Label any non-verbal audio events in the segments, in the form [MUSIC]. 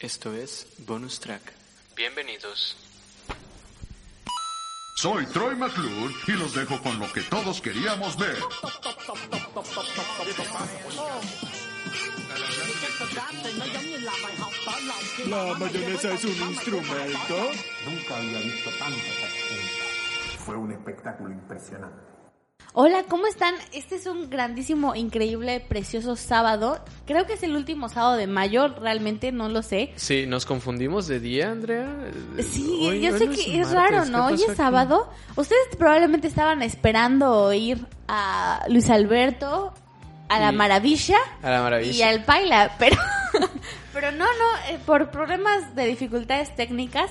Esto es Bonus Track. Bienvenidos. Soy Troy McClure y los dejo con lo que todos queríamos ver. La mayonesa es un instrumento. Nunca había visto tanta. Fue un espectáculo impresionante. Hola, ¿cómo están? Este es un grandísimo, increíble, precioso sábado. Creo que es el último sábado de mayo, realmente no lo sé. Sí, nos confundimos de día, Andrea. Sí, Hoy- yo sé que es martes, raro, ¿qué ¿no? Hoy es aquí? sábado. Ustedes probablemente estaban esperando oír a Luis Alberto, a la Y- Maravilla A la maravilla. y al Paila, pero, [LAUGHS] pero no, no, eh, por problemas de dificultades técnicas,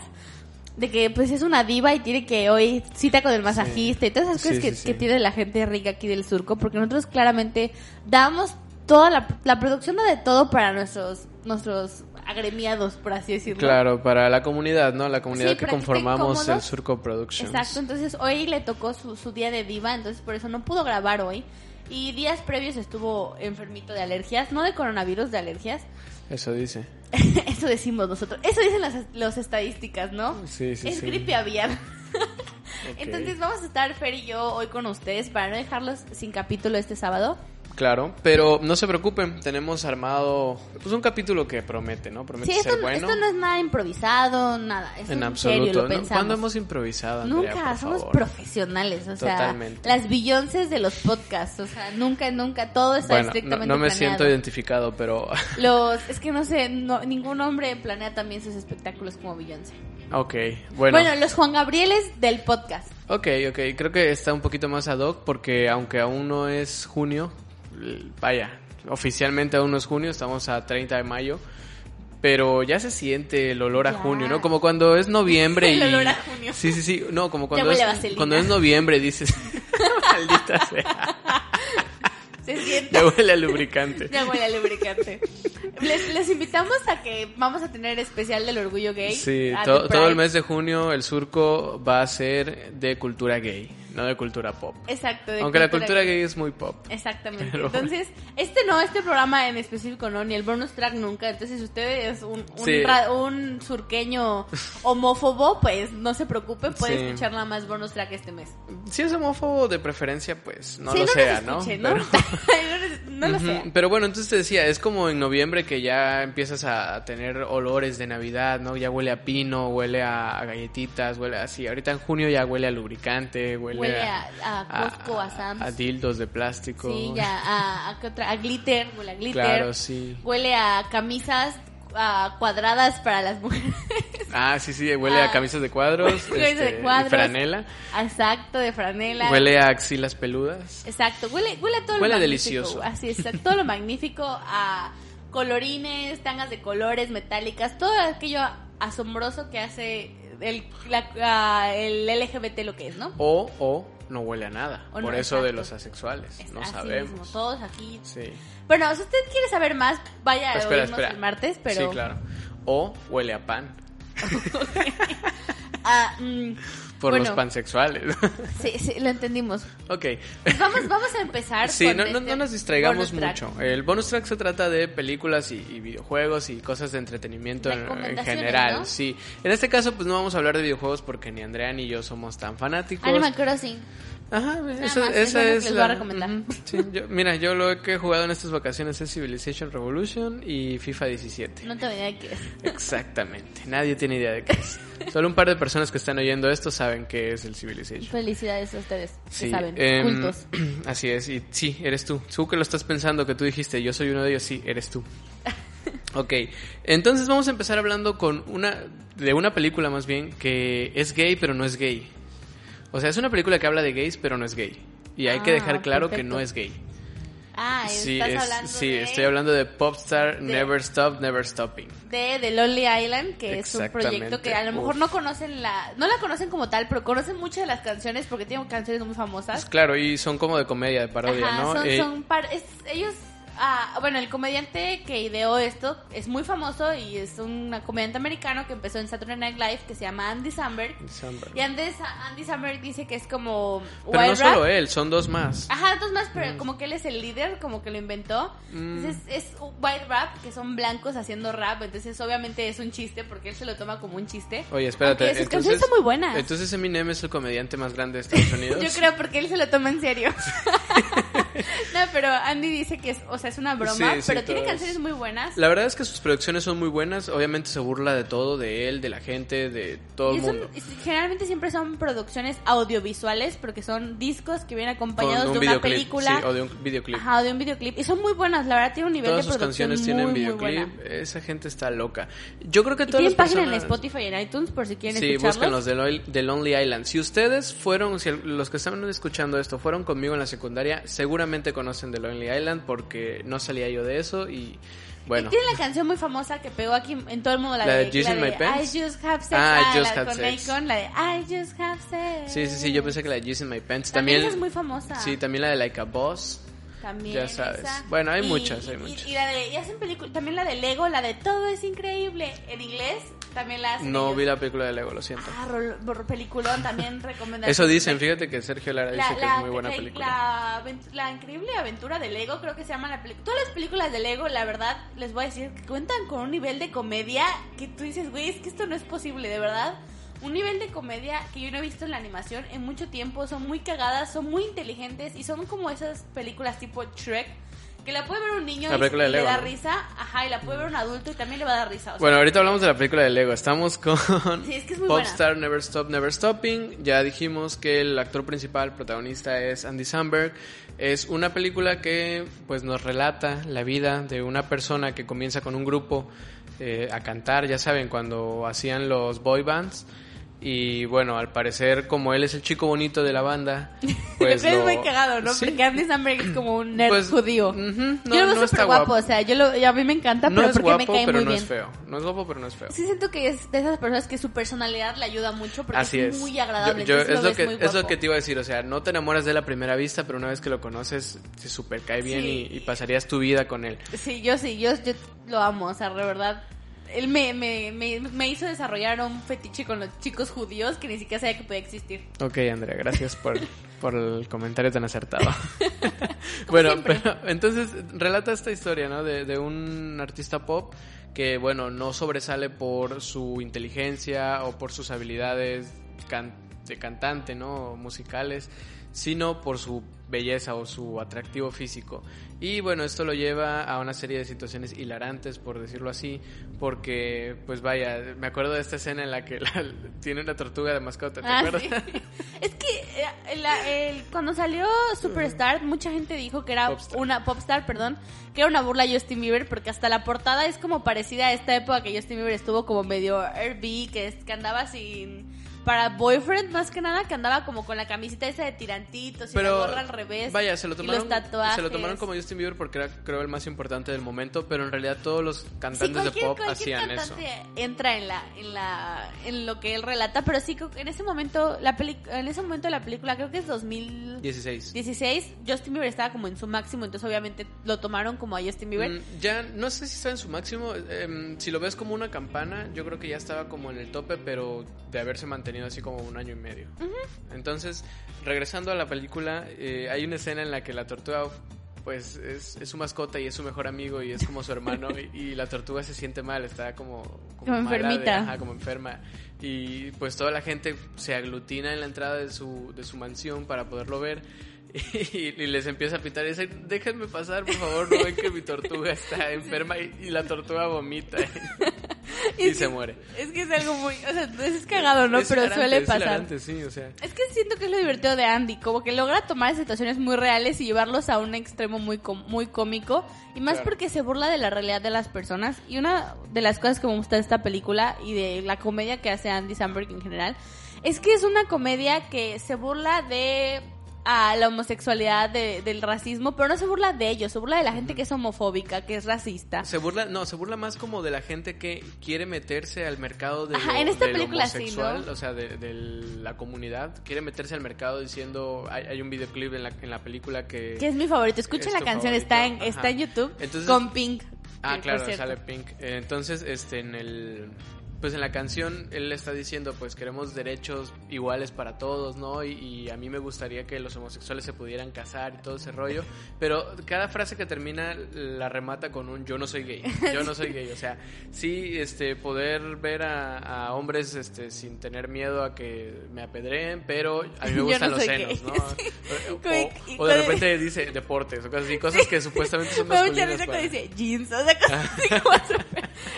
de que pues es una diva y tiene que hoy cita con el masajista y todas esas Sí, cosas que, sí, sí. que tiene la gente rica aquí del surco, porque nosotros claramente damos toda la, la producción da de todo para nuestros, nuestros agremiados, por así decirlo. Claro, para la comunidad, ¿no? La comunidad Sí, que conformamos el. Surco Productions. Exacto, entonces hoy le tocó su, su día de diva, entonces por eso no pudo grabar hoy. Y días previos estuvo enfermito de alergias, no de coronavirus, de alergias. [LAUGHS] Eso dice. [LAUGHS] Eso decimos nosotros. Eso dicen las, las estadísticas, ¿no? Sí, sí, es sí. gripe aviar. [LAUGHS] Entonces vamos a estar Fer y yo hoy con ustedes para no dejarlos sin capítulo este sábado. Claro, pero no se preocupen, tenemos armado pues un capítulo que promete, ¿no? Promete Sí, esto, ser bueno. esto no es nada improvisado, nada. Esto en es serio, absoluto. lo ¿no? pensamos. ¿Cuándo hemos improvisado, Andrea, Nunca, por somos favor? profesionales, o sea, Totalmente. las Beyoncés de los podcasts, o sea, nunca, nunca, todo está Bueno, no, estrictamente no me planeado. siento identificado, pero... [LAUGHS] Los, es que no sé, no- ningún hombre planea también sus espectáculos como Beyoncé. ok, bueno. Bueno, los Juan Gabrieles del podcast. Ok, ok, creo que está un poquito más ad hoc porque aunque aún no es junio, vaya, oficialmente aún no es junio, estamos a 30 de mayo, pero ya se siente el olor a Ya. junio, ¿no? Como cuando es noviembre [LAUGHS] El y... olor a junio. Sí, sí, sí, no, como cuando, es, cuando es noviembre dices, [LAUGHS] maldita sea, Se siente. ya huele a lubricante. Ya huele a lubricante. Les, les invitamos a que vamos a tener especial del orgullo gay. Sí, to- todo el mes de junio el surco va a ser de cultura gay, no de cultura pop. Exacto. de Aunque la cultura gay es muy pop. Exactamente. Pero- Entonces, este no, este programa en específico no, ni el bonus track nunca. Entonces, si usted es un, un, Sí. ra- un surqueño homófobo, pues no se preocupe, puede Sí. escuchar nada más bonus track este mes. Si es homófobo de preferencia, pues no Sí, lo sea, escuche, ¿no? [LAUGHS] ¿no? Pero- no, lo Ujú, sea. Pero bueno, entonces te decía, es como en noviembre que ya empiezas a tener olores de Navidad, ¿no? Ya huele a pino, huele a, a galletitas, huele así. Ahorita en junio ya huele a lubricante, huele, Huele a, a Costco, a, Sam's. a dildos de plástico. Sí, ya, a, a, a glitter, huele a glitter. Claro, sí. Huele a camisas a cuadradas para las mujeres. Ah, sí, sí, huele Ah. a camisas de cuadros, [LAUGHS] Camisas de este, cuadros. franela, Exacto, de franela. huele a axilas peludas. Exacto, huele, huele a todo Huele lo delicioso. magnífico. Así es, a todo lo magnífico, a colorines, tangas de colores, metálicas, todo aquello asombroso que hace el, la- a- el LGBT lo que es, ¿no? O, o no huele a nada. O Por no, eso de los asexuales. Es No así sabemos. mismo, todos aquí. Sí. Bueno, si usted quiere saber más, vaya a Espera, oírnos espera. el martes, pero... Sí, claro. O huele a pan. [LAUGHS] [LAUGHS] Ah, mm, Por bueno, los pansexuales. [LAUGHS] Sí, sí, lo entendimos. ok. Pues vamos, vamos a empezar Sí, con no, este no nos distraigamos mucho. El bonus track se trata de películas y, y videojuegos y cosas de entretenimiento en, general. ¿no? Sí. En este caso, pues no vamos a hablar de videojuegos porque ni Andrea ni yo somos tan fanáticos. Animal Crossing. Ajá, esa, más, esa eso es lo que es les la... voy a recomendar. Ujú, sí, yo- mira, yo lo que he jugado en estas vacaciones es Civilization Revolution y FIFA 17. No tengo idea de qué es. Exactamente. Nadie tiene idea de qué es. Solo un par de personas que están oyendo esto saben qué es el Civilization. Felicidades a ustedes, que Sí, saben, em, cultos. [CLEARS THROAT] Así es, y sí, eres tú. Tú que lo estás pensando, que tú dijiste, yo soy uno de ellos, sí, eres tú. [LAUGHS] Ok, entonces vamos a empezar hablando con una, de una película más bien, que es gay, pero no es gay. O sea, es una película que habla de gays, pero no es gay. Y hay que Ah, dejar claro que perfecto. no es gay. Ah, Sí, estás es- hablando sí de, estoy hablando de Popstar de- Never Stop, Never Stopping. de The Lonely Island, que es un proyecto que a lo mejor Uf. no conocen la... No la conocen como tal, pero conocen muchas de las canciones porque tienen canciones muy Pues famosas. claro, y son como de comedia, de parodia, Ajá, ¿no? son, Eh, son par- es- ellos ah, bueno, el comediante que ideó esto es muy famoso y es un comediante americano que empezó en Saturday Night Live que se llama Andy Samberg. Samberg. Y Andy, Andy Samberg dice que es como Pero no rap. solo él, son dos más. Ajá, dos más, pero como que él es el líder, como que lo inventó. Mm. Entonces es un white rap, que son blancos haciendo rap. Entonces obviamente es un chiste porque él se lo toma como un chiste. Oye, espérate. Sus canciones son muy buenas. Entonces Eminem es el comediante más grande de Estados [LAUGHS] Unidos. Yo creo porque él se lo toma en serio. [LAUGHS] no, pero Andy dice que es, o sea, es una broma, Sí, sí, pero tiene todas. canciones muy buenas. La verdad es que sus producciones son muy buenas. Obviamente se burla de todo, de él, de la gente, de todo Y el mundo. generalmente siempre son producciones audiovisuales porque son discos que vienen acompañados un de una videoclip, película. sí, o de un videoclip. Ajá, o de un videoclip. Y son muy buenas, la verdad tiene un nivel Todas de sus producción canciones muy, tienen videoclip. Esa gente está loca. Yo creo que todas tienen las página personas... en Spotify y en iTunes por si quieren Sí, escucharlos. búsquenlos de, Lo- de Lonely Island. Si ustedes fueron, si los que están escuchando esto fueron conmigo en la secundaria, seguramente conocen de Lonely Island porque no salía yo de eso y bueno. Y tiene la canción muy famosa que pegó aquí en todo el mundo, la, ¿La de de, la de? I Just Have Sex. Ah, I la Just Have con Sex. Akon, la de I Just Have Sex. Sí, sí, sí, yo pensé que la de Juice in My Pants. También También, es muy famosa. Sí, también la de Like a Boss. También Ya sabes. esa. Bueno, hay Y- muchas, hay y- muchas. Y, la de, y hacen película, también la de Lego, la de Todo es increíble. En inglés también la hacen No ellos. vi la película de Lego, lo siento. Ah, rol- rol- peliculón también [LAUGHS] recomendación. Eso dicen, fíjate que Sergio Lara dice que es muy buena la- película. La increíble aventura de Lego, creo que se llama la película. Todas las películas de Lego, la verdad, les voy a decir que cuentan con un nivel de comedia que tú dices, güey, es que esto no es posible, de verdad. Un nivel de comedia que yo no he visto en la animación en mucho tiempo. Son muy cagadas, son muy inteligentes y son como esas películas tipo Shrek. Que la puede ver un niño La y, película de y le da ¿no? risa, ajá, y la puede ver un adulto y también le va a dar risa. o sea, Bueno, ahorita hablamos de la película de Lego. Estamos con [LAUGHS] Sí, es que es muy buena. Popstar Never Stop Never Stopping. Ya dijimos que el actor principal, protagonista es Andy Samberg. Es una película que pues nos relata la vida de una persona que comienza con un grupo eh, a cantar, ya saben, cuando hacían los boy bands. Y bueno, al parecer, como él es el chico bonito de la banda, [LAUGHS] pues. Es lo- muy cagado, ¿no? Sí. Porque Andy Samberg es como un nerd Pues, judío. no- yo lo veo no súper guapo, guapo. o sea, yo lo, a mí me encanta, No pero es porque guapo, me cae pero muy no bien. es feo. No es guapo, pero no es feo. Sí siento que es de esas personas que su personalidad le ayuda mucho porque Así es, es. muy agradable. Yo- yo- entonces es, lo que, muy es lo que te iba a decir. O sea, no te enamoras de él a primera vista, pero una vez que lo conoces, te super cae bien Sí. y, y pasarías tu vida con él. Sí, yo sí, yo, yo lo amo, o sea, de verdad. Él me, me, me, me hizo desarrollar un fetiche con los chicos judíos que ni siquiera sabía que podía existir. Ok, Andrea, gracias por, [LAUGHS] por el comentario tan acertado. [LAUGHS] bueno, siempre. pero entonces relata esta historia, ¿no? De, de un artista pop que, bueno, no sobresale por su inteligencia o por sus habilidades can- de cantante, ¿no? Musicales, sino por su belleza o su atractivo físico. Y bueno, esto lo lleva a una serie de situaciones hilarantes, por decirlo así, porque, pues vaya, me acuerdo de esta escena en la que [LAUGHS] la- tiene una tortuga de mascota, ¿te Ah, acuerdas? sí. [LAUGHS] Es que eh, la- el- cuando salió Superstar, mucha gente dijo que era Popstar. una Popstar, perdón, que era una burla a Justin Bieber porque hasta la portada es como parecida a esta época que Justin Bieber estuvo como medio RB, que, es- que andaba sin para boyfriend más que nada, que andaba como con la camiseta esa de tirantitos y la gorra al revés. vaya se lo y tomaron los tatuajes. se lo tomaron como Justin Bieber porque era creo el más importante del momento pero en realidad todos los Sí, cantantes de pop hacían eso entra en la, en la, en lo que él relata, pero sí en ese momento, la peli, en ese momento de la película, creo que es 2000, 16 16, Justin Bieber estaba como en su máximo, entonces obviamente lo tomaron como a Justin Bieber. Mm, ya no sé si está en su máximo em, si lo ves como una campana yo creo que ya estaba como en el tope pero de haberse mantenido así como un año y medio. Entonces regresando a la película eh, hay una escena en la que la tortuga pues es, es su mascota y es su mejor amigo y es como su hermano [LAUGHS] y, y la tortuga se siente mal, está como, Como de- enfermita. ajá, como enferma. Y pues toda la gente se aglutina en la entrada de su, de su mansión para poderlo ver [LAUGHS] y, y les empieza a pitar y dice, déjenme pasar por favor, no ven que mi tortuga está [LAUGHS] enferma y, y la tortuga vomita [LAUGHS] y, se que- muere. Es que es algo muy, o sea, es cagado, ¿no? Es pero hilarante, suele pasar. hilarante, sí, o sea. Es que siento que es lo divertido de Andy, como que logra tomar situaciones muy reales y llevarlos a un extremo muy com- muy cómico y más Claro. porque se burla de la realidad de las personas y una de las cosas que me gusta de esta película y de la comedia que hace Andy Samberg en general es que es una comedia que se burla de a la homosexualidad, de- del racismo, pero no se burla de ellos, se burla de la gente que es homofóbica, que es racista. Se burla, no, se burla más como de la gente que quiere meterse al mercado de Ajá, lo- en esta del película sí, homosexual, ¿no? o sea, de, de la comunidad, quiere meterse al mercado diciendo, hay, hay un videoclip en la, en la película que... Que es mi favorito. Escuchen Es la canción, favorito, está en, ajá. está en YouTube Entonces- con Pink. Ah, que, claro, sale Pink. Eh, Entonces, este, en el... Pues en la canción él está diciendo, pues queremos derechos iguales para todos, ¿no? Y, y a mí me gustaría que los homosexuales se pudieran casar y todo ese rollo. Pero cada frase que termina la remata con un yo no soy gay, yo no soy gay. O sea, sí, este, poder ver a, a hombres este, sin tener miedo a que me apedreen, pero a mí me [LAUGHS] gustan no los senos, gay. ¿no? [LAUGHS] O, o- o de repente [LAUGHS] dice deportes o cosas así, cosas que supuestamente son Me masculinas cuando dice jeans, o sea, cosas así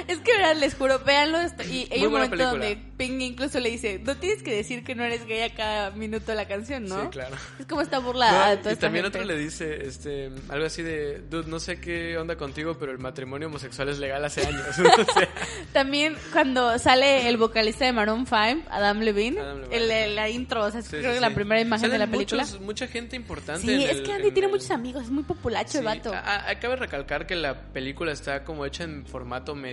Es que, verdad, les juro, véanlo. esto- Y hay Muy un momento película. donde Pink incluso le dice, no tienes que decir que no eres gay a cada minuto de la canción, ¿no? Sí, claro. Es como esta burla No, y también gente. otro le dice este algo así de, dude, no sé qué onda contigo, pero el matrimonio homosexual es legal hace años. [LAUGHS] O sea, También cuando sale el vocalista de Maroon 5, Adam Levine, Adam Levine. el, el- la intro, o sea, sí, creo sí, que la sí. primera imagen de la película. muchos- mucha gente importante. Sí, es el- que Andy en tiene muchos amigos, es muy populacho el vato. a- a- Acabe recalcar que la película está como hecha en formato medio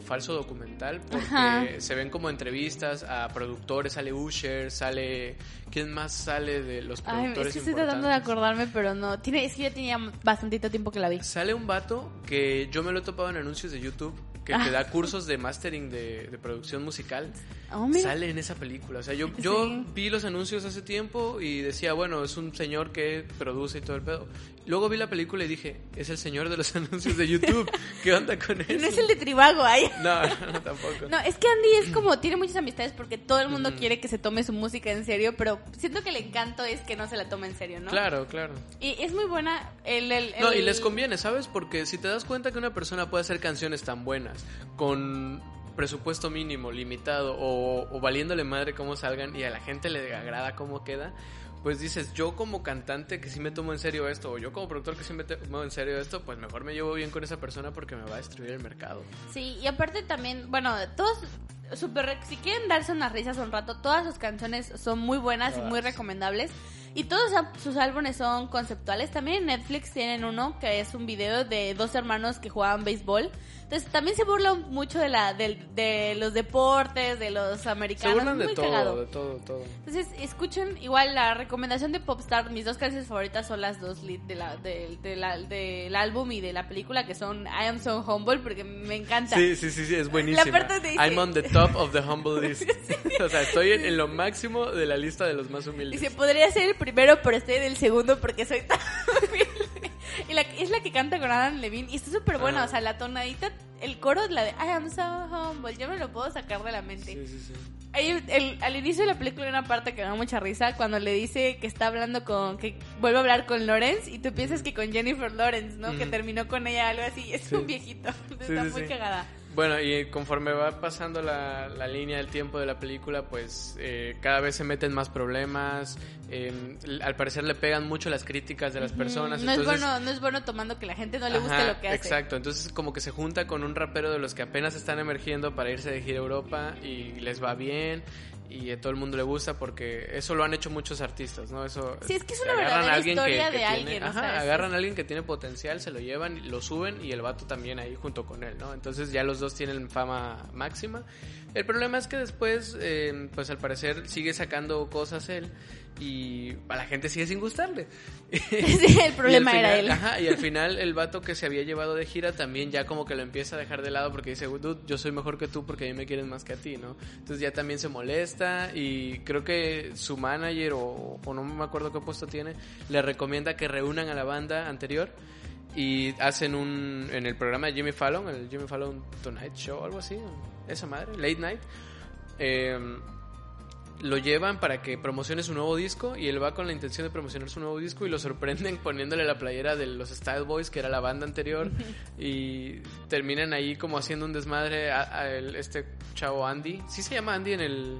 falso documental porque Ajá. se ven como entrevistas a productores, sale Usher, sale ¿quién más sale de los Ay, productores es que estoy tratando de acordarme, pero no. Tiene, es que ya tenía bastantito tiempo que la vi. Sale un vato que yo me lo he topado en anuncios de YouTube que Ah. te da cursos de mastering de, de producción musical. Oh. Sale en esa película. O sea, yo, yo Sí. vi los anuncios hace tiempo y decía, bueno, es un señor que produce y todo el pedo. Luego vi la película y dije, es el señor de los [LAUGHS] anuncios de YouTube. ¿Qué onda con eso? [LAUGHS] No es el de Tribago, ay. [LAUGHS] No, no, tampoco. No, es que Andy es como, tiene muchas amistades porque todo el mundo quiere que se tome su música en serio, pero siento que el encanto es que no se la tome en serio, ¿no? Claro, claro. Y es muy buena el... el, No, y el- les conviene, ¿sabes? Porque si te das cuenta que una persona puede hacer canciones tan buenas, con presupuesto mínimo, limitado, o, o valiéndole madre cómo salgan y a la gente le agrada cómo queda, pues dices, yo como cantante que sí me tomo en serio esto, o yo como productor que sí me tomo en serio esto, pues mejor me llevo bien con esa persona porque me va a destruir el mercado. Sí, y aparte también, bueno, todos... Super, si quieren darse unas risas un rato, todas sus canciones son muy buenas y muy recomendables. Y todos sus álbumes son conceptuales. También en Netflix tienen uno que es un video de dos hermanos que jugaban béisbol. Entonces también se burla mucho de la del- de los deportes, de los Se americanos. burlan muy de todo, cagado. de todo, todo. Entonces, escuchen, igual la recomendación de Popstar, mis dos canciones favoritas son las dos de la, de- de la- del álbum y de la película, que son I Am So Humble, porque me encanta. Sí, sí, sí, sí, es buenísima. La parte dice- I'm on the top of the humble [LAUGHS] list. [LAUGHS] o sea, estoy en, en lo máximo de la lista de los más humildes. Dice, podría ser el primero, pero estoy en el segundo porque soy tan. Y la, es la que canta con Adam Levine y está súper buena, o sea, la tonadita, el coro es la de I am so humble, yo me lo puedo sacar de la mente. Sí, sí, sí. El- al inicio de la película hay una parte que me da mucha risa cuando le dice que está hablando con, que vuelve a hablar con Lawrence y tú piensas que con Jennifer Lawrence, ¿no? Que terminó con ella algo así, es un viejito, [LAUGHS] está muy cagada. Bueno, y conforme va pasando la, la línea del tiempo de la película, pues eh, cada vez se meten más problemas. eh, al parecer le pegan mucho las críticas de las personas. no, entonces, es bueno, no es bueno tomando que la gente no le guste Ajá, lo que hace. Exacto, entonces como que se junta con un rapero de los que apenas están emergiendo para irse de gira a Europa y les va bien y a todo el mundo le gusta porque eso lo han hecho muchos artistas, ¿no? Eso Sí, es que es una a verdadera historia de tiene- alguien, o ajá, sea, agarran a alguien que tiene potencial, se lo llevan, lo suben y el vato también ahí junto con él, ¿no? Entonces ya los dos tienen fama máxima. El problema es que después, eh, pues al parecer sigue sacando cosas él y a la gente sigue sin gustarle. [LAUGHS] Sí, el problema era él. Ajá, y al final el vato que se había llevado de gira también ya como que lo empieza a dejar de lado porque dice, dude, yo soy mejor que tú porque a mí me quieren más que a ti, ¿no? Entonces ya también se molesta y creo que su manager o, o no me acuerdo qué puesto tiene, le recomienda que reúnan a la banda anterior y hacen un, en el programa de Jimmy Fallon, el Jimmy Fallon Tonight Show, algo así, esa madre, Late Night. Eh, lo llevan para que promocione su nuevo disco y él va con la intención de promocionar su nuevo disco y lo sorprenden [LAUGHS] poniéndole la playera de los Style Boys, que era la banda anterior, [LAUGHS] y terminan ahí como haciendo un desmadre a, a el- este chavo Andy. Sí se llama Andy en el,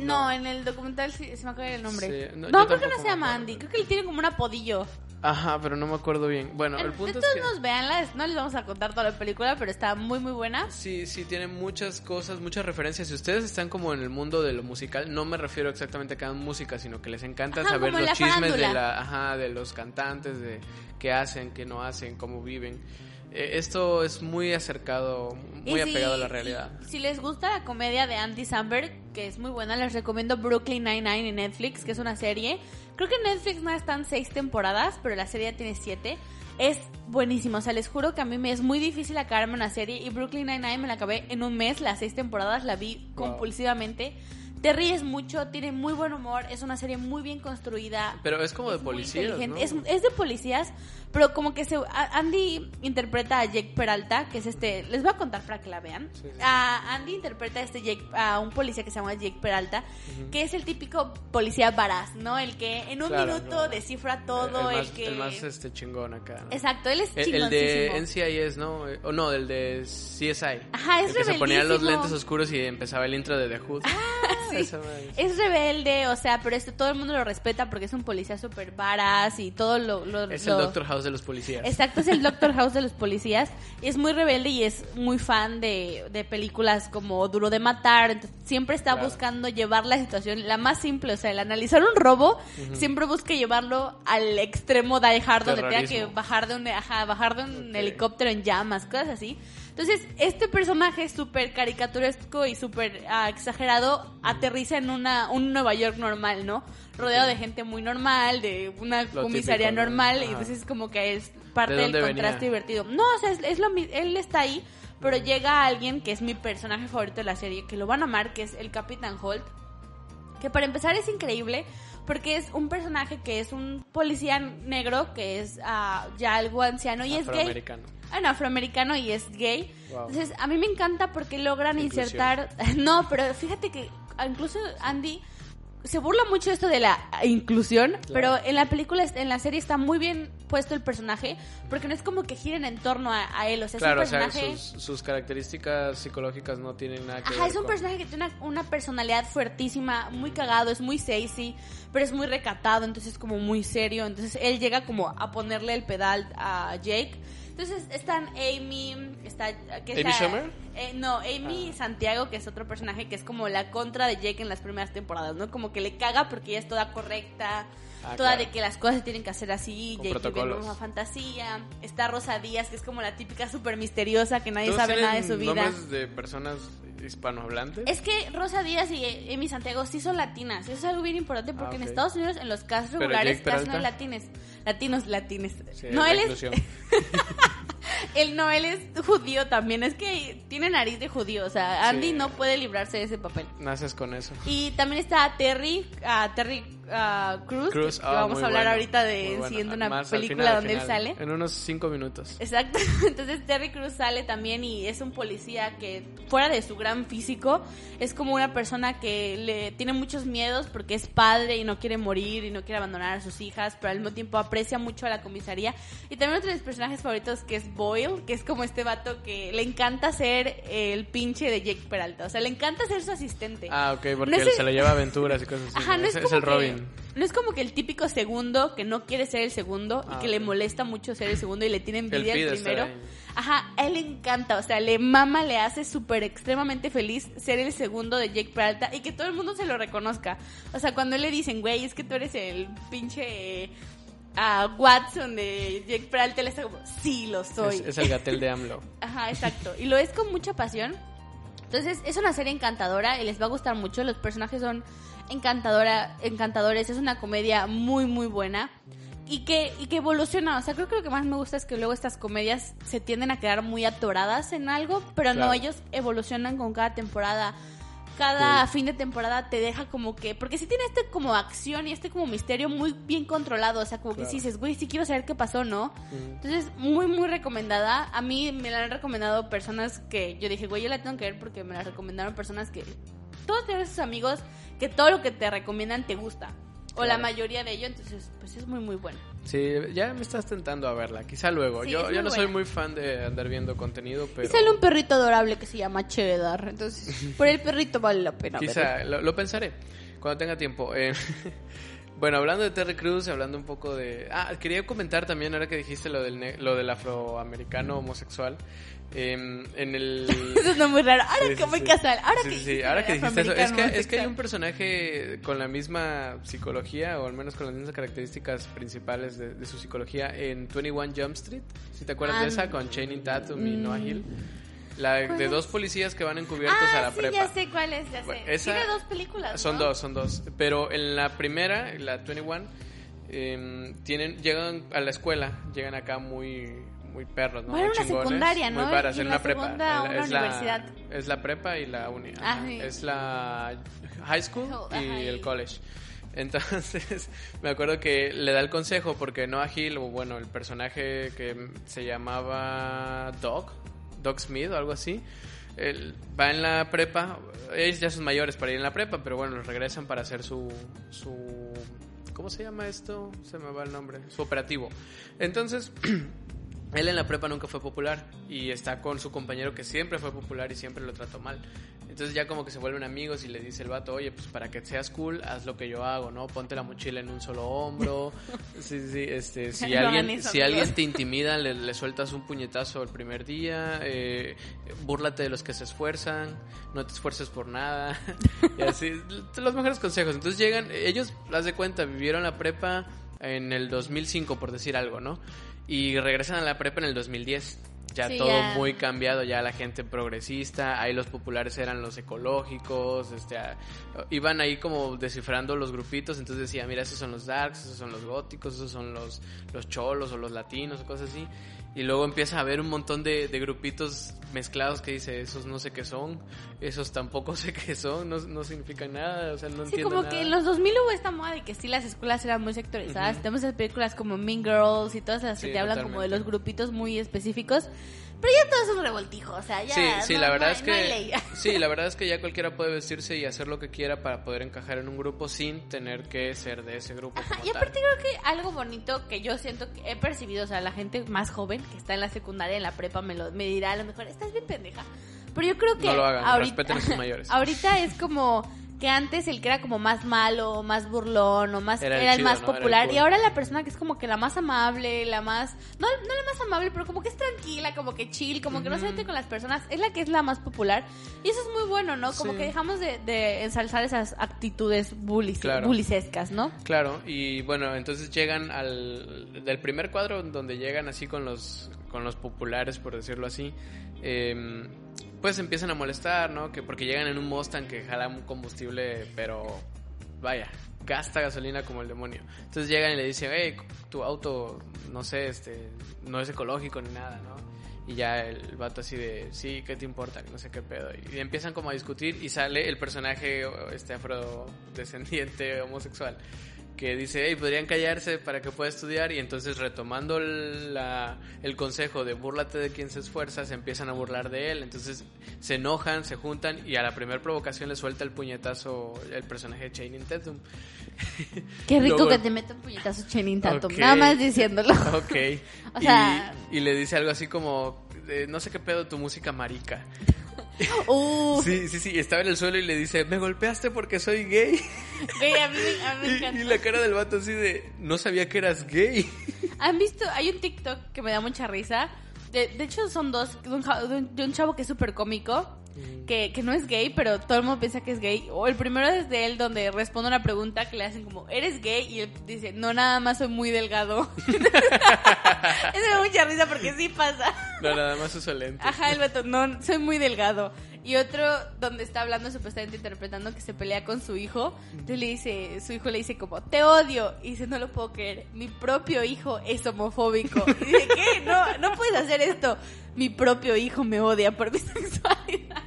No, en el documental sí, se me acaba el nombre. Sí, no, no, creo que no se llama. Andy. Creo que él tiene como un apodillo. Ajá, pero no me acuerdo bien. Bueno, el punto es Entonces que... nos veanla, no les vamos a contar toda la película, pero está muy muy buena. Sí, sí, tiene muchas cosas, muchas referencias. Si ustedes están como en el mundo de lo musical, no me refiero exactamente a cada música, sino que les encanta Ajá, saber los chismes de la, ajá, de los cantantes, de qué hacen, qué no hacen, cómo viven. Eh, esto es muy acercado, muy Y si- apegado a la realidad. Si les gusta la comedia de Andy Samberg, que es muy buena, les recomiendo Brooklyn Nine-Nine en Netflix, que es una serie. Creo que en Netflix no están seis temporadas, pero la serie ya tiene siete. Es buenísimo, o sea, les juro que a mí me es muy difícil acabarme una serie y Brooklyn Nine-Nine me la acabé en un mes, las seis temporadas, la vi Wow. compulsivamente. Te ríes mucho, tiene muy buen humor, es una serie muy bien construida. Pero es como de policías. ¿no? Es, es de policías, pero como que se Andy interpreta a Jake Peralta, que es este, les voy a contar para que la vean. Sí, sí. A Andy interpreta a este Jake, a un policía que se llama Jake Peralta, que es el típico policía varaz, ¿no? El que en un Claro, minuto claro. descifra todo, el, el, más, que el más, este, chingón acá. ¿no? Exacto, él es El, el de. NCIS, ¿no? Eh, O no, el de CSI. Ajá, es el que se ponía los lentes oscuros y empezaba el intro de The Hood. Sí. Es rebelde, o sea, pero este, todo el mundo lo respeta porque es un policía súper varaz y todo lo... lo- Es lo- el Doctor House de los policías. Exacto, es el [LAUGHS] Doctor House de los policías. Y es muy rebelde y es muy fan de, de películas como Duro de Matar. Entonces, siempre está Claro. buscando llevar la situación la más simple. O sea, el analizar un robo, siempre busca llevarlo al extremo die hard, donde tenga que bajar de un, ajá, bajar de un helicóptero en llamas, cosas así. Entonces, este personaje súper caricaturesco y súper ah, exagerado aterriza en una, un Nueva York normal, ¿no? Rodeado de gente muy normal, de una Lo comisaría típico, ¿no? normal, y entonces como que es parte ¿De del contraste venía? divertido. No, o sea, es, es lo él está ahí, pero llega alguien que es mi personaje favorito de la serie, que lo van a amar, que es el Capitán Holt, que para empezar es increíble porque es un personaje que es un policía negro, que es ah, ya algo anciano y es gay. Afroamericano. No, afroamericano y es gay. Wow. Entonces, a mí me encanta porque logran Inclusión. insertar... [LAUGHS] No, pero fíjate que incluso Andy se burla mucho esto de la inclusión, pero en la película, en la serie está muy bien puesto el personaje, porque no es como que giren en torno a, a él, o sea, Claro, o es un sea, personaje... sus, sus características psicológicas no tienen nada que Ajá, ver es un con- personaje que tiene una, una personalidad fuertísima, muy cagado, es muy sassy, pero es muy recatado, entonces como muy serio. Entonces él llega como a ponerle el pedal a Jake. Entonces están Amy, está... Que ¿Amy Schumer? eh, no, Amy Santiago, que es otro personaje que es como la contra de Jake en las primeras temporadas, ¿no? Como que le caga porque ella es toda correcta, Ah, toda claro. de que las cosas se tienen que hacer así, Con Jake vive una fantasía. Está Rosa Díaz, que es como la típica súper misteriosa que nadie ¿Todos sabe nada de su vida. nombres de personas hispanohablantes? Es que Rosa Díaz y Emi Santiago sí son latinas. Eso es algo bien importante porque Ah, en Estados Unidos en los casos regulares casi no hay latines. Latinos, latines. Sí, no, él es, inclusión. [LAUGHS] él no, él es judío también. Es que tiene nariz de judío. O sea, Andy Sí. no puede librarse de ese papel. Naces con eso. Y también está Terry, ah, Terry ah, Cruz, Cruz, que ah, vamos a hablar bueno, ahorita de bueno. siguiendo una Más película final, donde él sale. En unos cinco minutos. Exacto. [LAUGHS] Entonces Terry Cruz sale también y es un policía que fuera de su gran físico es como una persona que le tiene muchos miedos porque es padre y no quiere morir y no quiere abandonar a sus hijas, pero al mismo tiempo aprecia mucho a la comisaría. Y también otro de mis personajes favoritos que es Boyle, que es como este vato que le encanta ser el pinche de Jake Peralta, o sea, le encanta ser su asistente. Ah, ok, porque No es él el- se lo lleva a aventuras y cosas así. Ajá, no es, es, como el que- No es como que el típico segundo que no quiere ser el segundo Ah, y que le molesta mucho ser el segundo y le tiene envidia estar primero. Ajá, a él le encanta, o sea, le mama, le hace súper extremadamente feliz ser el segundo de Jake Peralta y que todo el mundo se lo reconozca. O sea, cuando le dicen, güey, es que tú eres el pinche ah, Watson de Jake Peralta, él está como, sí, lo soy. Es, es el gatel de AMLO. [LAUGHS] Ajá, exacto. Y lo es con mucha pasión. Entonces, es una serie encantadora y les va a gustar mucho. Los personajes son encantadora, encantadores. Es una comedia muy, muy buena. Y que, y que evoluciona. O sea, creo que lo que más me gusta es que luego estas comedias se tienden a quedar muy atoradas en algo, pero no, ellos evolucionan con cada temporada. Cada Sí. fin de temporada te deja como que. Porque sí tiene este como acción y este como misterio muy bien controlado. O sea, como que Claro. sí dices, güey, sí quiero saber qué pasó, ¿no? Entonces, muy, muy recomendada. A mí me la han recomendado personas que yo dije, güey, yo la tengo que ver porque me la recomendaron personas que. Todos tienes sus amigos que todo lo que te recomiendan te gusta. O la mayoría de ello, entonces, pues es muy, muy bueno. Sí, ya me estás tentando a verla, quizá luego. Sí, yo no soy muy fan de andar viendo contenido, pero Y sale un perrito adorable que se llama Cheddar. Entonces, por el perrito vale la pena. quizá lo, lo pensaré cuando tenga tiempo. Eh, [LAUGHS] bueno, hablando de Terry Crews, hablando un poco de... Ah, quería comentar también, ahora que dijiste lo del, ne- lo del afroamericano homosexual, em, en el... [LAUGHS] Eso es muy raro. Ahora Sí, que voy sí. casar. Ahora Sí, que sí, sí, dijiste ahora que dijiste eso, es que, es que hay un personaje con la misma psicología, o al menos con las mismas características principales de, de su psicología en 21 Jump Street, si te acuerdas Ah, de esa, con Channing Tatum y Noah Hill. La ¿Cuál de dos policías que van encubiertos ah, a la sí, prepa. ya sé cuál es, ya sé. Esa- Tiene dos películas, Son ¿no? dos, son dos. Pero en la primera, en la 21, em, tienen, llegan a la escuela, llegan acá muy muy perros, ¿no? Bueno, Muy una chingones, secundaria, muy ¿no? varas, Y en la una prepa. una es la- es la prepa y la uni. Ah, ajá. sí. Es la high school Ajá, y y- el college. [LAUGHS] Entonces, me acuerdo que le da el consejo porque Noah Hill, o bueno, el personaje que se llamaba Doc, Doc Smith o algo así, él va en la prepa, ellos ya son mayores para ir en la prepa, pero bueno, regresan para hacer su, su ¿cómo se llama esto? Se me va el nombre, su operativo. Entonces, [CLEARS THROAT] él en la prepa nunca fue popular y está con su compañero que siempre fue popular y siempre lo trató mal. Entonces ya como que se vuelven amigos y le dice el vato, oye, pues para que seas cool, haz lo que yo hago, ¿no? Ponte la mochila en un solo hombro. [LAUGHS] Sí, sí, este, [LAUGHS] si No alguien, si alguien te intimida, le, le sueltas un puñetazo el primer día, eh, búrlate de los que se esfuerzan, no te esfuerces por nada. [LAUGHS] y así, los mejores consejos. Entonces llegan, ellos, las de cuenta, vivieron la prepa en el 2005, por decir algo, ¿no? Y regresan a la prepa en el 2010. Ya Sí, todo ya. muy cambiado, ya la gente progresista, ahí los populares eran los ecológicos, este, iban ahí como descifrando los grupitos, entonces decía, mira, esos son los darks, esos son los góticos, esos son los, los cholos o los latinos o cosas así. Y luego empieza a haber un montón de, de grupitos mezclados que dice, esos no sé qué son, esos tampoco [LAUGHS] sé qué son, no, no significan nada, o sea, no Sí, entiendo como nada. que en los 2000 hubo esta moda de que sí las escuelas eran muy sectorizadas. Tenemos esas películas como Mean Girls y todas las que te hablan como de los grupitos muy específicos. Pero ya todo es un revoltijo, o sea, ya. Sí, sí, no- la no verdad es no que ley. [LAUGHS] sí, la verdad es que ya cualquiera puede vestirse y hacer lo que quiera para poder encajar en un grupo sin tener que ser de ese grupo. Ajá, como y aparte tal. creo que algo bonito que yo siento que he percibido, o sea, la gente más joven que está en la secundaria, en la prepa, me, lo, me dirá a lo mejor, estás bien pendeja. Pero yo creo que No lo hagan, ahorita, respeten a sus [LAUGHS] mayores. ahorita es como que antes el que era como más malo, más burlón o más Era era el chido, más ¿no? Era el popular y ahora la persona que es como que la más amable, la más no no la más amable, pero como que es tranquila, como que chill, como que no se mete con las personas, es la que es la más popular y eso es muy bueno, ¿no? Como Sí. que dejamos de, de ensalzar esas actitudes bullies, Claro. bullicescas, ¿no? Claro, y bueno, entonces llegan al del primer cuadro donde llegan así con los con los populares, por decirlo así. em, pues empiezan a molestar, ¿no? Que porque llegan en un Mustang que jala un combustible, pero vaya, gasta gasolina como el demonio. Entonces llegan y le dicen, hey, tu auto, no sé, este, no es ecológico ni nada, ¿no? Y ya el vato así de, sí, ¿qué te importa? No sé qué pedo. Y empiezan como a discutir y sale el personaje, este afrodescendiente homosexual, que dice, hey, podrían callarse para que pueda estudiar. Y entonces retomando la- el consejo de búrlate de quien se esfuerza, se empiezan a burlar de él. Entonces se enojan, se juntan y a la primera provocación le suelta el puñetazo el personaje de Channing Tatum. [LAUGHS] Qué rico Luego- que te meta un puñetazo Channing Tatum, nada más diciéndolo. [LAUGHS] Ok. [LAUGHS] O Y- sea- y, le dice algo así como, eh, no sé qué pedo tu música marica. Uh, Sí, sí, sí, estaba en el suelo y le dice, me golpeaste porque soy gay. güey, a mí, me- a mí Y, encanta. y la cara del vato así de, no sabía que eras gay. ¿Han visto? Hay un TikTok que me da mucha risa. De, de hecho, son dos. De un- de un chavo que es súper cómico. Que, que no es gay, pero todo el mundo piensa que es gay. O el primero es de él, donde responde una pregunta que le hacen como: ¿Eres gay? Y él dice: No, nada más soy muy delgado. [LAUGHS] [LAUGHS] Eso me da mucha risa porque sí pasa. No, nada más uso lentes. Ajá, el vato, no, soy muy delgado. Y otro donde está hablando, supuestamente interpretando que se pelea con su hijo. Entonces le dice, su hijo le dice como, te odio. Y dice, no lo puedo creer, mi propio hijo es homofóbico. Y dice, [LAUGHS] ¿qué? No, no puedes hacer esto. Mi propio hijo me odia por mi [LAUGHS] sexualidad.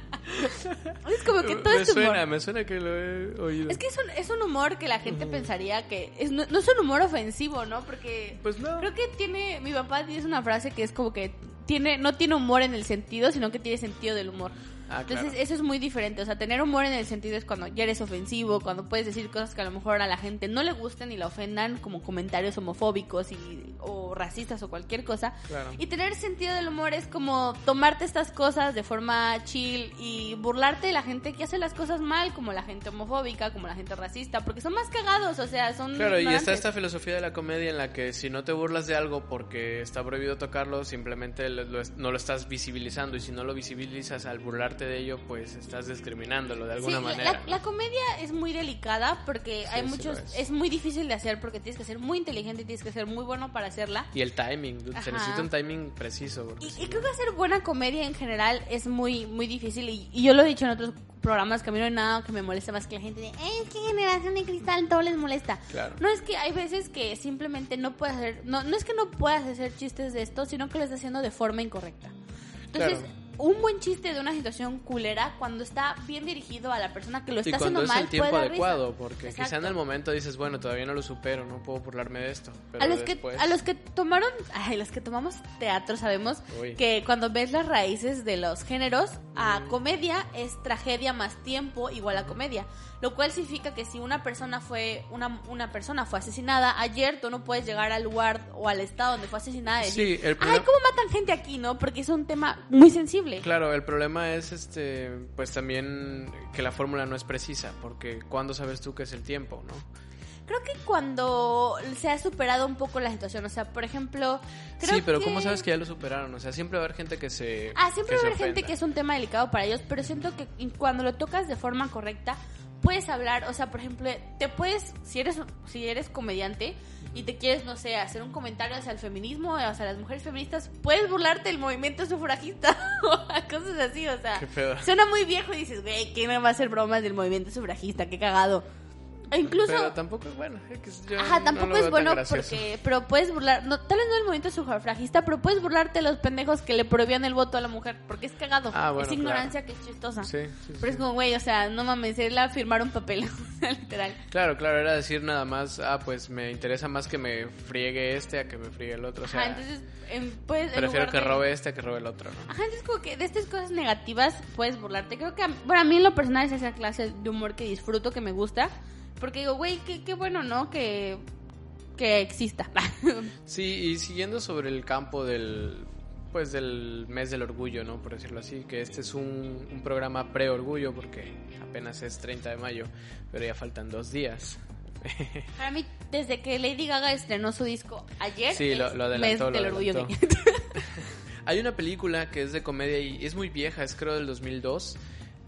Es como que todo me este humor. suena, me suena que lo he oído. Es que es un, es un humor que la gente pensaría que... Es, no, no es un humor ofensivo, ¿no? Porque... Pues no. Creo que tiene... Mi papá dice una frase que es como que tiene no tiene humor en el sentido, sino que tiene sentido del humor. Ah, Entonces, claro. eso es muy diferente. O sea, tener humor en el sentido es cuando ya eres ofensivo, cuando puedes decir cosas que a lo mejor a la gente no le gusten y la ofendan, como comentarios homofóbicos y, o racistas o cualquier cosa. Claro. Y tener sentido del humor es como tomarte estas cosas de forma chill y burlarte de la gente que hace las cosas mal, como la gente homofóbica, como la gente racista, porque son más cagados, o sea, son. Claro, y está esta filosofía de la comedia en la que si no te burlas de algo porque está prohibido tocarlo, simplemente no lo estás visibilizando y si no lo visibilizas al burlarte de ello, pues estás discriminándolo de alguna Sí, manera. La, la comedia es muy delicada porque hay sí muchos. es. es. muy difícil de hacer porque tienes que ser muy inteligente y tienes que ser muy bueno para hacerla. Y el timing, dude, se necesita un timing preciso. Y, creo que hacer buena comedia en general es muy muy difícil. Y, y yo lo he dicho en otros programas que a mí no hay nada que me molesta más que la gente de, "Eh, es que generación de cristal todo les molesta. Claro. No es que hay veces que simplemente no puedes hacer. No, no es que no puedas hacer chistes de esto, sino que lo estás haciendo de forma incorrecta. Entonces. Claro. Un buen chiste de una situación culera cuando está bien dirigido a la persona que lo está cuando haciendo es mal el tiempo puede dar risa. adecuado, porque quizá en Exacto. el momento dices, bueno, todavía no lo supero, no puedo burlarme de esto. Pero a los después... que a los que tomaron ay los que tomamos teatro sabemos Uy. que cuando ves las raíces de los géneros a comedia es tragedia más tiempo igual a comedia lo cual significa que si una persona fue una, una persona fue asesinada ayer tú no puedes llegar al lugar o al estado donde fue asesinada y decir Sí, el ay problema- cómo matan gente aquí no porque es un tema muy sensible Claro, el problema es este, pues también que la fórmula no es precisa, porque ¿cuándo sabes tú qué es el tiempo, no? creo que cuando se ha superado un poco la situación o sea por ejemplo creo Sí, pero que- ¿cómo sabes que ya lo superaron? O sea, siempre va a haber gente que se Ah, siempre va a haber gente que es un tema delicado para ellos, pero siento que cuando lo tocas de forma correcta, puedes hablar, o sea, por ejemplo, te puedes, si eres, si eres comediante y te quieres, no sé, hacer un comentario hacia el feminismo, hacia las mujeres feministas, puedes burlarte del movimiento sufragista [LAUGHS] o cosas así, o sea, suena muy viejo y dices, güey, ¿quién me va a hacer bromas del movimiento sufragista? Qué cagado. E incluso... Pero tampoco es bueno. es que yo Ajá, no tampoco veo es bueno porque, pero puedes burlar, no, tal vez no el movimiento sufragista, pero puedes burlarte de los pendejos que le prohibían el voto a la mujer, porque es cagado, Ah, bueno, es ignorancia que es chistosa. Sí, sí, Pero es sí. como, güey, o sea, no mames, es la firmar un papel, [LAUGHS] literal. Claro, claro, era decir nada más, ah, pues me interesa más que me friegue este a que me friegue el otro. O sea, Ajá, entonces, en, en prefiero lugar que de- robe este a que robe el otro, ¿no? Ajá, entonces como que de estas cosas negativas puedes burlarte. Creo que, a- bueno, a mí en lo personal es esa clase de humor que disfruto, que me gusta, porque digo, güey, qué, qué bueno, ¿no? Que, que exista. [LAUGHS] Sí, y siguiendo sobre el campo del pues del mes del orgullo, ¿no? Por decirlo así, que este es un, un programa pre-orgullo porque apenas es 30 de mayo, pero ya faltan dos días. [LAUGHS] Para mí, desde que Lady Gaga estrenó su disco ayer, Sí, lo- es lo adelantó, mes lo del orgullo adelantó. gay. [LAUGHS] Hay una película que es de comedia y es muy vieja, es creo del 2002.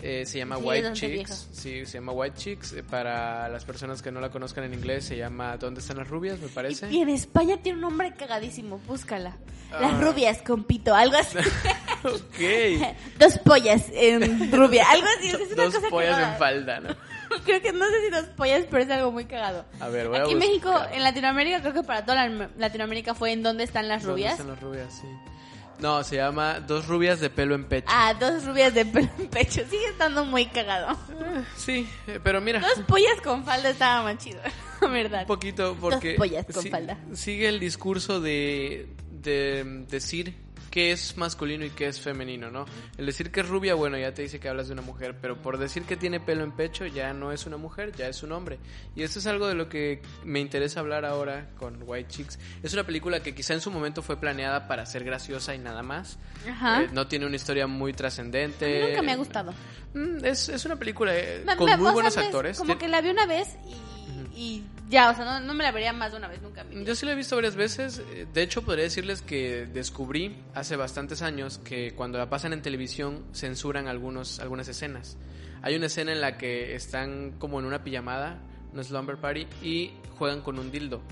Eh, se llama Sí, White Chicks. Sí, se llama White Chicks. eh, para las personas que no la conozcan en inglés, se llama ¿Dónde están las rubias? Me parece. Y en España tiene un nombre cagadísimo, búscala. Ah. Las rubias con pito, algo así. [LAUGHS] ok. [LAUGHS] dos pollas en rubia, algo así. Es una Dos cosa pollas en falda, ¿no? [LAUGHS] Creo que no sé si dos pollas, pero es algo muy cagado. A ver, voy a Aquí en México, en Latinoamérica, creo que para toda la- Latinoamérica fue en ¿Dónde están las ¿Dónde rubias? están las rubias? Sí. No, se llama Dos rubias de pelo en pecho. Ah, dos rubias de pelo en pecho. Sigue estando muy cagado. Sí, eh, pero mira, Dos pollas con falda estaba más chido, [LAUGHS] ¿verdad? un poquito porque pollas con falda. sigue el discurso de, de decir qué es masculino y qué es femenino, ¿no? El decir que es rubia, bueno, ya te dice que hablas de una mujer, pero por decir que tiene pelo en pecho ya no es una mujer, ya es un hombre. Y esto es algo de lo que me interesa hablar ahora con White Chicks. Es una película que quizá en su momento fue planeada para ser graciosa y nada más. Ajá. Eh, no tiene una historia muy trascendente. nunca me ha gustado. Mm, Es, es una película eh, Me- con me- muy buenos actores. Como que la vi una vez y, y ya, o sea, no, no me la vería más de una vez nunca. Yo sí la he visto varias veces. eh, De hecho, podría decirles que descubrí hace bastantes años que cuando la pasan en televisión censuran algunos, algunas escenas. Hay una escena en la que están como en una pijamada, no slumber party, y juegan con un dildo.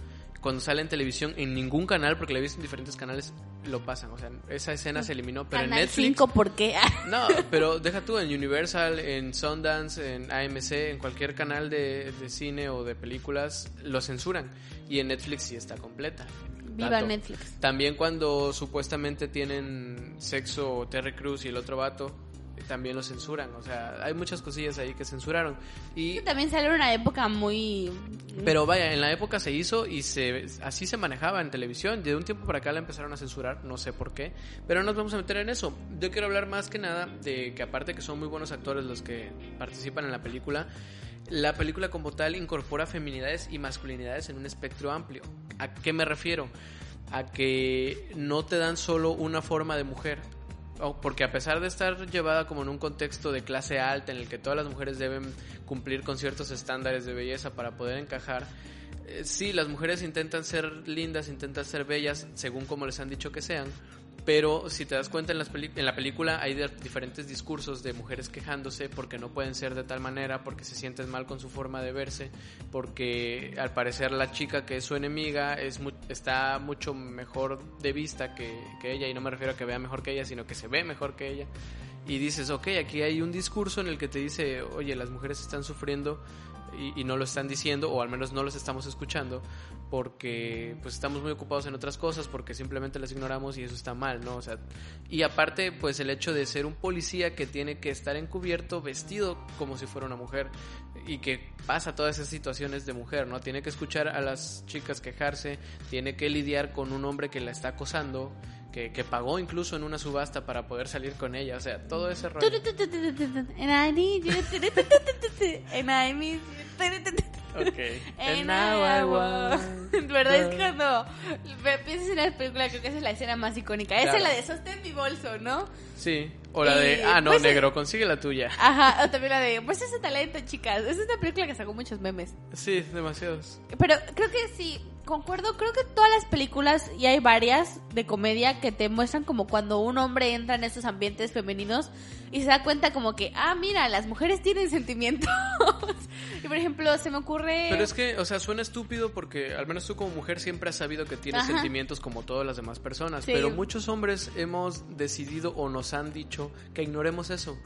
Cuando sale en televisión, en ningún canal, porque la he visto en diferentes canales, lo pasan. O sea, esa escena se eliminó, pero Canal en Netflix... 5, ¿por qué? [LAUGHS] No, pero deja tú en Universal, en Sundance, en AMC, en cualquier canal de, de cine o de películas, lo censuran. Y en Netflix sí está completa. Viva Dato. Netflix. También cuando supuestamente tienen sexo Terry Cruz y el otro vato, también lo censuran. O sea, hay muchas cosillas ahí que censuraron. Y, También salió una época muy... pero vaya, en la época se hizo y se así se manejaba en televisión. De un tiempo para acá la empezaron a censurar, no sé por qué. Pero no nos vamos a meter en eso. Yo quiero hablar más que nada de que aparte que son muy buenos actores los que participan en la película, la película como tal incorpora feminidades y masculinidades en un espectro amplio. ¿A qué me refiero? A que no te dan solo una forma de mujer. O- Porque a pesar de estar llevada como en un contexto de clase alta en el que todas las mujeres deben cumplir con ciertos estándares de belleza para poder encajar, eh, sí, las mujeres intentan ser lindas, intentan ser bellas, según como les han dicho que sean, pero si te das cuenta en, la película hay diferentes discursos de mujeres quejándose porque no pueden ser de tal manera, porque se sienten mal con su forma de verse, porque al parecer la chica que es su enemiga está mucho mejor de vista que, que ella, y no me refiero a que vea mejor que ella, sino que se ve mejor que ella. Y dices, ok, aquí hay un discurso en el que te dice, oye, las mujeres están sufriendo y, y no lo están diciendo, o al menos no los estamos escuchando, porque pues estamos muy ocupados en otras cosas, porque simplemente las ignoramos y eso está mal, ¿no? O sea, y aparte, pues el hecho de ser un policía que tiene que estar encubierto, vestido como si fuera una mujer, y que pasa todas esas situaciones de mujer, ¿no? Tiene que escuchar a las chicas quejarse, tiene que lidiar con un hombre que la está acosando, que, que pagó incluso en una subasta para poder salir con ella, o sea, todo ese rollo. You. And now I. ¿Verdad? Es cuando me piensas en la película, creo que esa es la escena más icónica. Esa Claro. es la de sostén mi bolso, ¿no? Sí, o la de, ah, no, pues, negro, consigue la tuya. Ajá, o también la de, pues ese talento, chicas. Esa es una película que sacó muchos memes. Sí, demasiados. Pero creo que sí, concuerdo, creo que todas las películas, y hay varias de comedia que te muestran como cuando un hombre entra en estos ambientes femeninos y se da cuenta como que, ah, mira, las mujeres tienen sentimientos. [LAUGHS] y por ejemplo, se me ocurre... Pero es que, o sea, suena estúpido porque al menos tú como mujer siempre has sabido que tienes Ajá. sentimientos como todas las demás personas. Sí. Pero muchos hombres hemos decidido o nos han dicho que ignoremos eso.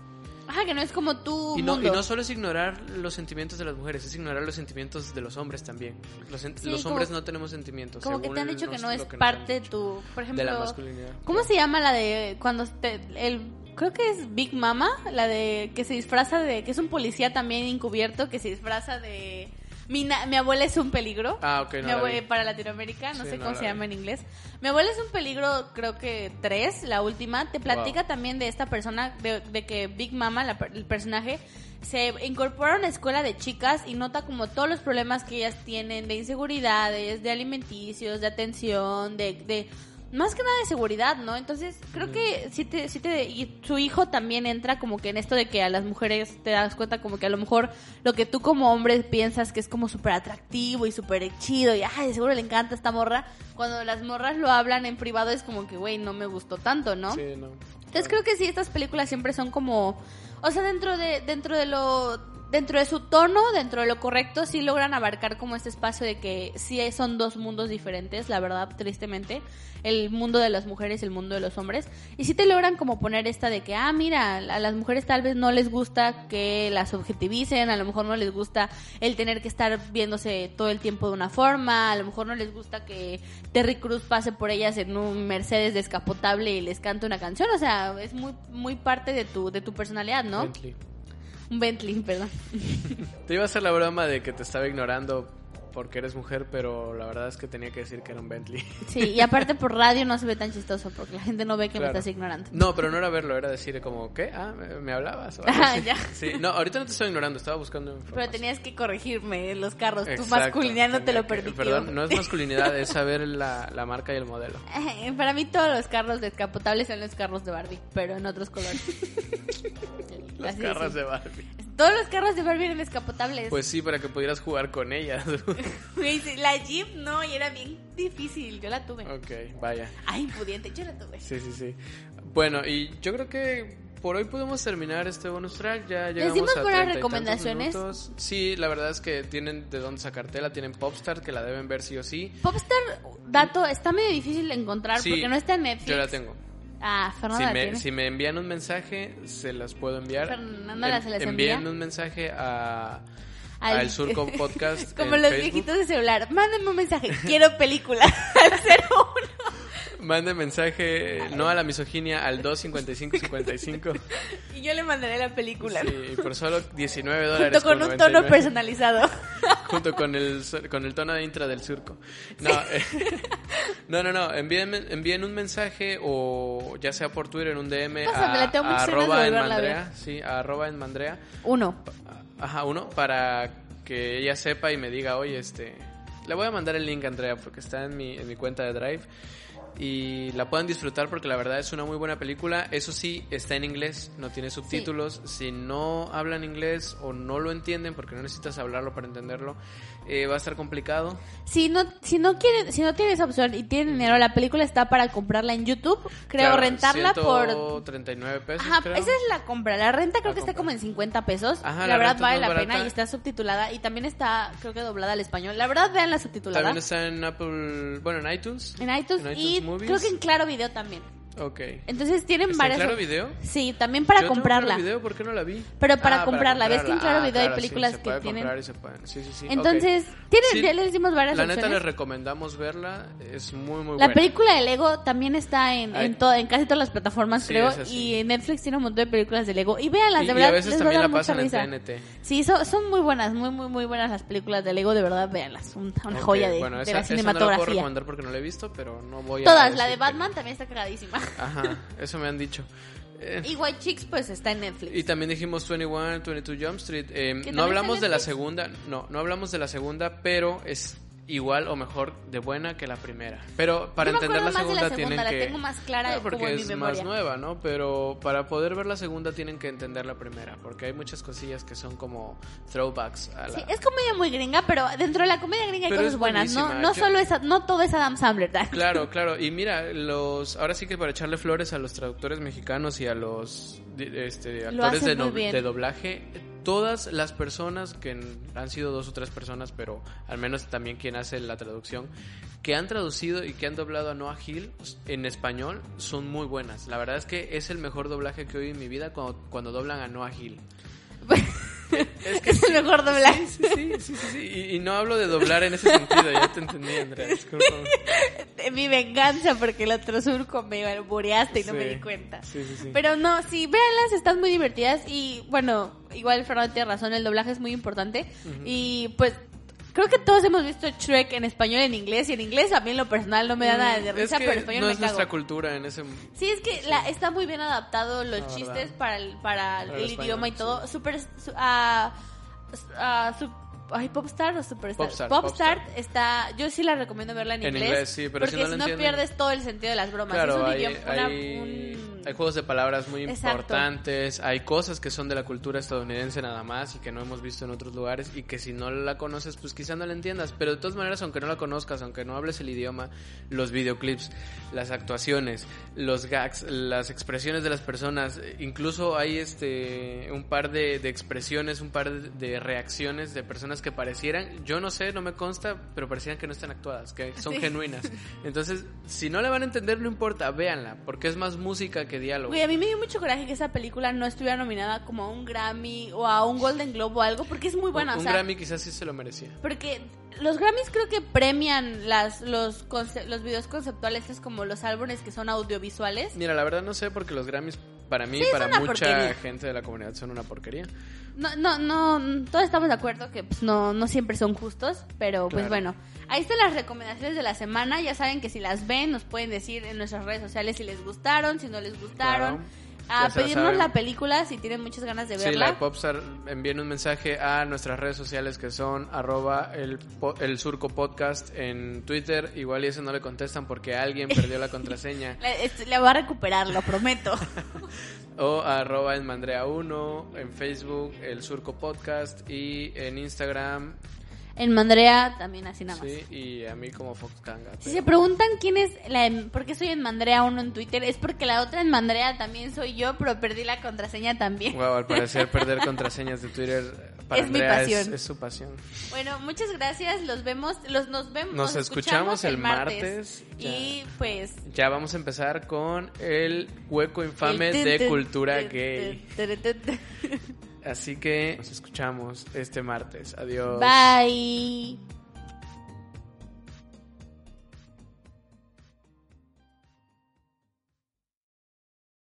Ajá, que no es como tú. Y no, y no solo es ignorar los sentimientos de las mujeres, es ignorar los sentimientos de los hombres también. Los, Sí, los como- hombres no tenemos sentimientos. Como que te han dicho que no es parte de tu... Por ejemplo... de la masculinidad. ¿Cómo se llama la de cuando te- el creo que es Big Mama, la de que se disfraza de que es un policía también encubierto que se disfraza de mi, na- mi abuela es un peligro. Ah, ok, no Mi la abue- vi. para Latinoamérica, no Sí, sé no cómo se vi. llama en inglés. Mi abuela es un peligro, creo que tres, la última. Te platica Wow. también de esta persona, de, de que Big Mama, la el personaje, se incorpora a una escuela de chicas y nota como todos los problemas que ellas tienen de inseguridades, de alimenticios, de atención, de, de más que nada de seguridad, ¿no? Entonces creo que sí te, sí te, y su hijo también entra como que en esto de que a las mujeres te das cuenta como que a lo mejor lo que tú como hombre piensas que es como súper atractivo y súper chido y ay, seguro le encanta esta morra, cuando las morras lo hablan en privado es como que, güey, no me gustó tanto, ¿no? Sí, no. Entonces creo que sí, estas películas siempre son como, o sea, dentro de, dentro de lo, dentro de su tono, dentro de lo correcto, sí logran abarcar como este espacio de que sí son dos mundos diferentes, la verdad, tristemente, el mundo de las mujeres y el mundo de los hombres, y sí te logran como poner esta de que, ah, mira, a las mujeres tal vez no les gusta que las objetivicen, a lo mejor no les gusta el tener que estar viéndose todo el tiempo de una forma, a lo mejor no les gusta que Terry Cruz pase por ellas en un Mercedes descapotable y les cante una canción, o sea, es muy muy parte de tu de tu personalidad, ¿no? Un Bentley, perdón. [LAUGHS] Te iba a hacer la broma de que te estaba ignorando porque eres mujer, pero la verdad es que tenía que decir que era un Bentley. Sí, y aparte por [LAUGHS] radio no se ve tan chistoso porque la gente no ve que Claro. me estás ignorando. No, pero no era verlo, era decir como, ¿qué? Ah, ¿me, me hablabas? O algo Ah, así. ya. Sí, no, ahorita no te estoy ignorando, estaba buscando Pero información. tenías que corregirme los carros, tu Exacto, masculinidad no te lo que- permitió. Perdón, no es masculinidad, es saber [LAUGHS] la, la marca y el modelo. Eh, Para mí todos los carros descapotables son los carros de Barbie, pero en otros colores. Los Así carros es. de Barbie. Todos los carros de Barbie eran descapotables. Pues sí, para que pudieras jugar con ellas. [LAUGHS] La Jeep no, y era bien difícil, yo la tuve. ok, vaya. Ay, impudiente, yo la tuve. Sí, sí, sí. Bueno, y yo creo que por hoy podemos terminar este bonus track. Ya llegamos dimos a buenas 30 y tantos recomendaciones? minutos. Sí, la verdad es que tienen de dónde sacártela. Tienen Popstar, que la deben ver sí o sí. Popstar, dato, está medio difícil de encontrar Sí, porque no está en Netflix. Yo la tengo. Ah, Si Fernanda me, tiene. si me envían un mensaje, se las puedo enviar. Fernanda se las envía. un mensaje a, Al- al Surco [LAUGHS] Podcast. Como los Facebook. viejitos de celular. Mándenme un mensaje. Quiero película. [LAUGHS] Al 01. Mande mensaje no a la misoginia al 25555. [LAUGHS] Y yo le mandaré la película. Sí, por solo 19 dólares. Junto con un tono 99. personalizado. Junto con el, con el tono de intra del surco. No, eh, no, no, no. Envíen, envíen un mensaje o ya sea por Twitter en un DM Pásamela, a, tengo a arroba en. Mandrea. Sí, a arroba en Mandrea. Uno. Ajá, uno, para que ella sepa y me diga, oye, este... Le voy a mandar el link a Andrea porque está en mi, en mi cuenta de Drive. Y la puedan disfrutar porque la verdad es una muy buena película. Eso sí, está en inglés, no tiene subtítulos. Si no hablan inglés o no lo entienden, porque no necesitas hablarlo para entenderlo, eh, va a estar complicado. Si no, si no quieren, si no tienen esa opción y tienen dinero, la película está para comprarla en YouTube. Creo Claro, rentarla por 139 pesos, Ajá, creo. esa es la compra. La renta creo La que está como en 50 pesos. Ajá, la, la verdad vale la barata. pena y está subtitulada. Y también está, creo que doblada al español. La verdad, vean la subtitulada. También está en Apple, bueno, en iTunes. En iTunes, y creo que en Claro Video también. Ok. Entonces tienen ¿Está en varias. Claro op- Video? Sí, también para Yo tengo comprarla. Claro Video, ¿por qué no la vi? Pero para Ah, comprarla, ¿ves que en Claro Ah, Video hay claro, sí, películas se que puede tienen- comprar y se pueden. Sí, sí, sí. Entonces, ok. tienen, Sí, ya les dimos varias La neta opciones. les recomendamos verla, es muy muy La buena. película de Lego también está en, Ay. en, to- en casi todas las plataformas, Sí, creo. Y Netflix tiene un montón de películas de Lego. Y véanlas, y, de y verdad. a veces les va a también dar la mucha pasan risa. en TNT. Sí, son, son muy buenas, muy, muy, muy buenas las películas de Lego, de verdad, véanlas. Un- Una Ok, joya de, bueno, de esa, la esa no la puedo cinematografía. recomendar porque no la he visto, pero no voy a Todas, la de decir que Batman también está cagadísima. Ajá, eso me han dicho. Eh, Y White Chicks, pues está en Netflix. Y también dijimos 21, 22 Jump Street. Eh, ¿Que no hablamos de la segunda, no, no hablamos de la segunda, pero es igual o mejor de buena que la primera. Pero para Yo me entender la de la segunda, segunda, tienen la que tengo más clara Claro, porque como en mi es más nueva, ¿no? Pero para poder ver la segunda tienen que entender la primera, porque hay muchas cosillas que son como throwbacks a la Sí, es comedia muy gringa, pero dentro de la comedia gringa hay Pero cosas buenas. No, no Yo- solo es, no todo es Adam Sandler. ¿verdad? Claro, [LAUGHS] claro. Y mira, los ahora sí que para echarle flores a los traductores mexicanos y a los este, Lo actores no- de doblaje, todas las personas que han sido dos o tres personas, pero al menos también quien hace la traducción, que han traducido y que han doblado a Noah Hill en español son muy buenas. La verdad es que es el mejor doblaje que oí en mi vida cuando, cuando doblan a Noah Hill. [LAUGHS] Es, [LAUGHS] el mejor doblaje. Sí, sí, sí. Y, no hablo de doblar en ese sentido, ya te entendí, Andrea. discúlpame. [LAUGHS] Mi venganza porque el otro surco me albureaste y no me di cuenta. Sí, sí, sí. Pero no, sí, véanlas, están muy divertidas y bueno, igual Fernando tiene razón, el doblaje es muy importante y pues creo que todos hemos visto Shrek en español y en inglés y en inglés a mí en lo personal no me da nada de Mm, risa, es que pero en español no me es cago. nuestra cultura en ese Sí, es que La, está muy bien adaptado los La verdad. chistes para el, para Para el, el idioma y todo. Super, su- ah, ah, su- ay, Popstar o Superstar. Popstar, Popstar, Popstar. está, yo sí la recomiendo verla en, En inglés. inglés, sí, pero si porque no si no, entienden- pierdes todo el sentido de las bromas. Claro, es un hay, idioma, una- hay- un- hay juegos de palabras muy Exacto. importantes, hay cosas que son de la cultura estadounidense nada más y que no hemos visto en otros lugares y que si no la conoces pues quizá no la entiendas, pero de todas maneras aunque no la conozcas, aunque no hables el idioma, los videoclips, las actuaciones, los gags, las expresiones de las personas, incluso hay este un par de, de expresiones, un par de, de reacciones de personas que parecieran, yo no sé, no me consta, pero parecieran que no están actuadas, que son Sí. genuinas. [LAUGHS] Entonces, si no la van a entender, no importa, véanla, porque es más música que diálogo. Güey, a mí me dio mucho coraje que esa película no estuviera nominada como a un Grammy o a un Golden Globe o algo, porque es muy buena. un o sea, Grammy quizás sí se lo merecía. Porque los Grammys creo que premian las los los videos conceptuales, es como los álbumes que son audiovisuales. Mira, la verdad no sé porque los Grammys para mí, Sí, para mucha porquería. gente de la comunidad son una porquería. No, no, no, todos estamos de acuerdo que pues, no, no siempre son justos, pero pues Claro. bueno, ahí están las recomendaciones de la semana, ya saben que si las ven nos pueden decir en nuestras redes sociales si les gustaron, si no les gustaron, Claro. A se la pedirnos la película si tienen muchas ganas de Sí, la de verla. Popstar, envíen un mensaje a nuestras redes sociales que son arroba el, po- el surco podcast en Twitter. Igual y eso no le contestan porque alguien perdió la [LAUGHS] contraseña. Le, voy a recuperar, lo prometo. [LAUGHS] O arroba en Mandrea1, en Facebook, el surco podcast y en Instagram, en Mandrea también así nada más. sí, y a mí como Fox Kanga. Si se preguntan quién es la en- por qué soy en Mandrea uno en Twitter, es porque la otra en Mandrea también soy yo, pero perdí la contraseña también. Wow, al parecer [LAUGHS] perder contraseñas de Twitter para Es mi pasión. es su pasión. Bueno, muchas gracias, los vemos, los nos vemos, Nos escuchamos el martes, y pues Ya vamos a empezar con el hueco infame el de cultura gay. [LAUGHS] Así que nos escuchamos este martes. Adiós. Bye.